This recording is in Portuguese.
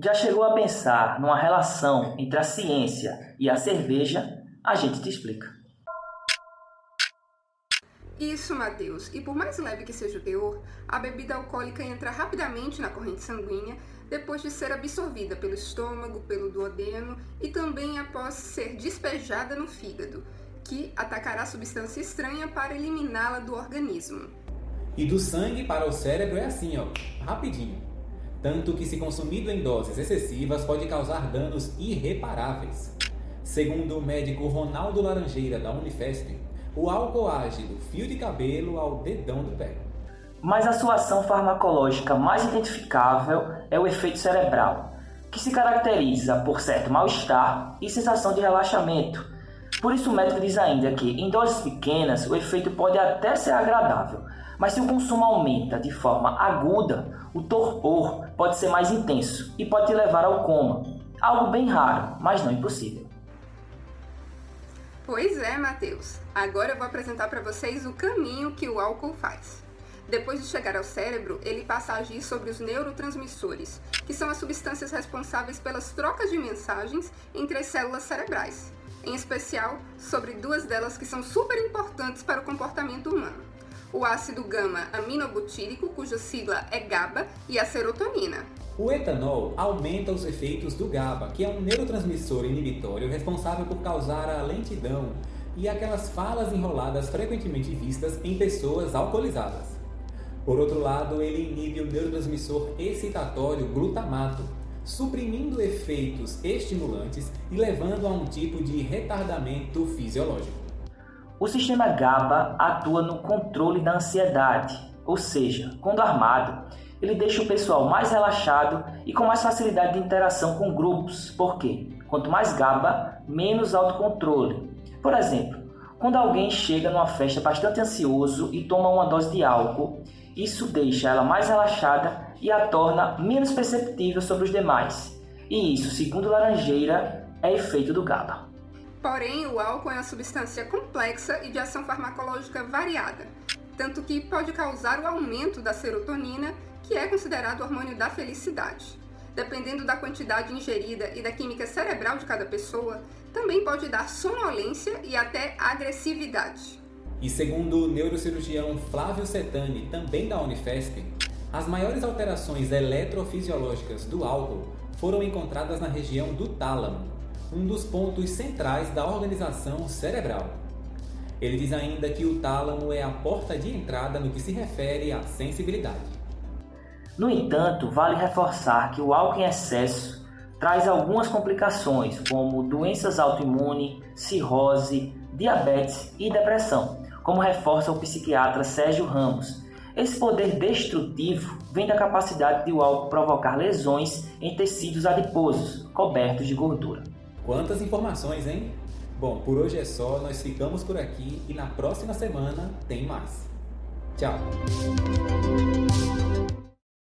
Já chegou a pensar numa relação entre a ciência e a cerveja? A gente te explica. Isso, Matheus. E por mais leve que seja o teor, a bebida alcoólica entra rapidamente na corrente sanguínea depois de ser absorvida pelo estômago, pelo duodeno e também após ser despejada no fígado, que atacará a substância estranha para eliminá-la do organismo. E do sangue para o cérebro é assim, ó, rapidinho. Tanto que, se consumido em doses excessivas, pode causar danos irreparáveis. Segundo o médico Ronaldo Laranjeira, da Unifesp, o álcool age do fio de cabelo ao dedão do pé. Mas a sua ação farmacológica mais identificável é o efeito cerebral, que se caracteriza por certo mal-estar e sensação de relaxamento. Por isso, o médico diz ainda que, em doses pequenas, o efeito pode até ser agradável, mas se o consumo aumenta de forma aguda, o torpor pode ser mais intenso e pode te levar ao coma. Algo bem raro, mas não impossível. Pois é, Matheus. Agora eu vou apresentar para vocês o caminho que o álcool faz. Depois de chegar ao cérebro, ele passa a agir sobre os neurotransmissores, que são as substâncias responsáveis pelas trocas de mensagens entre as células cerebrais, em especial sobre duas delas que são super importantes para o comportamento humano: o ácido gama-aminobutírico, cuja sigla é GABA, e a serotonina. O etanol aumenta os efeitos do GABA, que é um neurotransmissor inibitório responsável por causar a lentidão e aquelas falas enroladas frequentemente vistas em pessoas alcoolizadas. Por outro lado, ele inibe o neurotransmissor excitatório glutamato, suprimindo efeitos estimulantes e levando a um tipo de retardamento fisiológico. O sistema GABA atua no controle da ansiedade, ou seja, quando armado, ele deixa o pessoal mais relaxado e com mais facilidade de interação com grupos. Por quê? Quanto mais GABA, menos autocontrole. Por exemplo, quando alguém chega numa festa bastante ansioso e toma uma dose de álcool, isso deixa ela mais relaxada e a torna menos perceptível sobre os demais. E isso, segundo Laranjeira, é efeito do GABA. Porém, o álcool é uma substância complexa e de ação farmacológica variada, tanto que pode causar o aumento da serotonina que é considerado o hormônio da felicidade. Dependendo da quantidade ingerida e da química cerebral de cada pessoa, também pode dar sonolência e até agressividade. E segundo o neurocirurgião Flávio Setani, também da Unifesp, as maiores alterações eletrofisiológicas do álcool foram encontradas na região do tálamo, um dos pontos centrais da organização cerebral. Ele diz ainda que o tálamo é a porta de entrada no que se refere à sensibilidade. No entanto, vale reforçar que o álcool em excesso traz algumas complicações, como doenças autoimunes, cirrose, diabetes e depressão, como reforça o psiquiatra Sérgio Ramos. Esse poder destrutivo vem da capacidade de o álcool provocar lesões em tecidos adiposos, cobertos de gordura. Quantas informações, hein? Bom, por hoje é só, nós ficamos por aqui e na próxima semana tem mais. Tchau!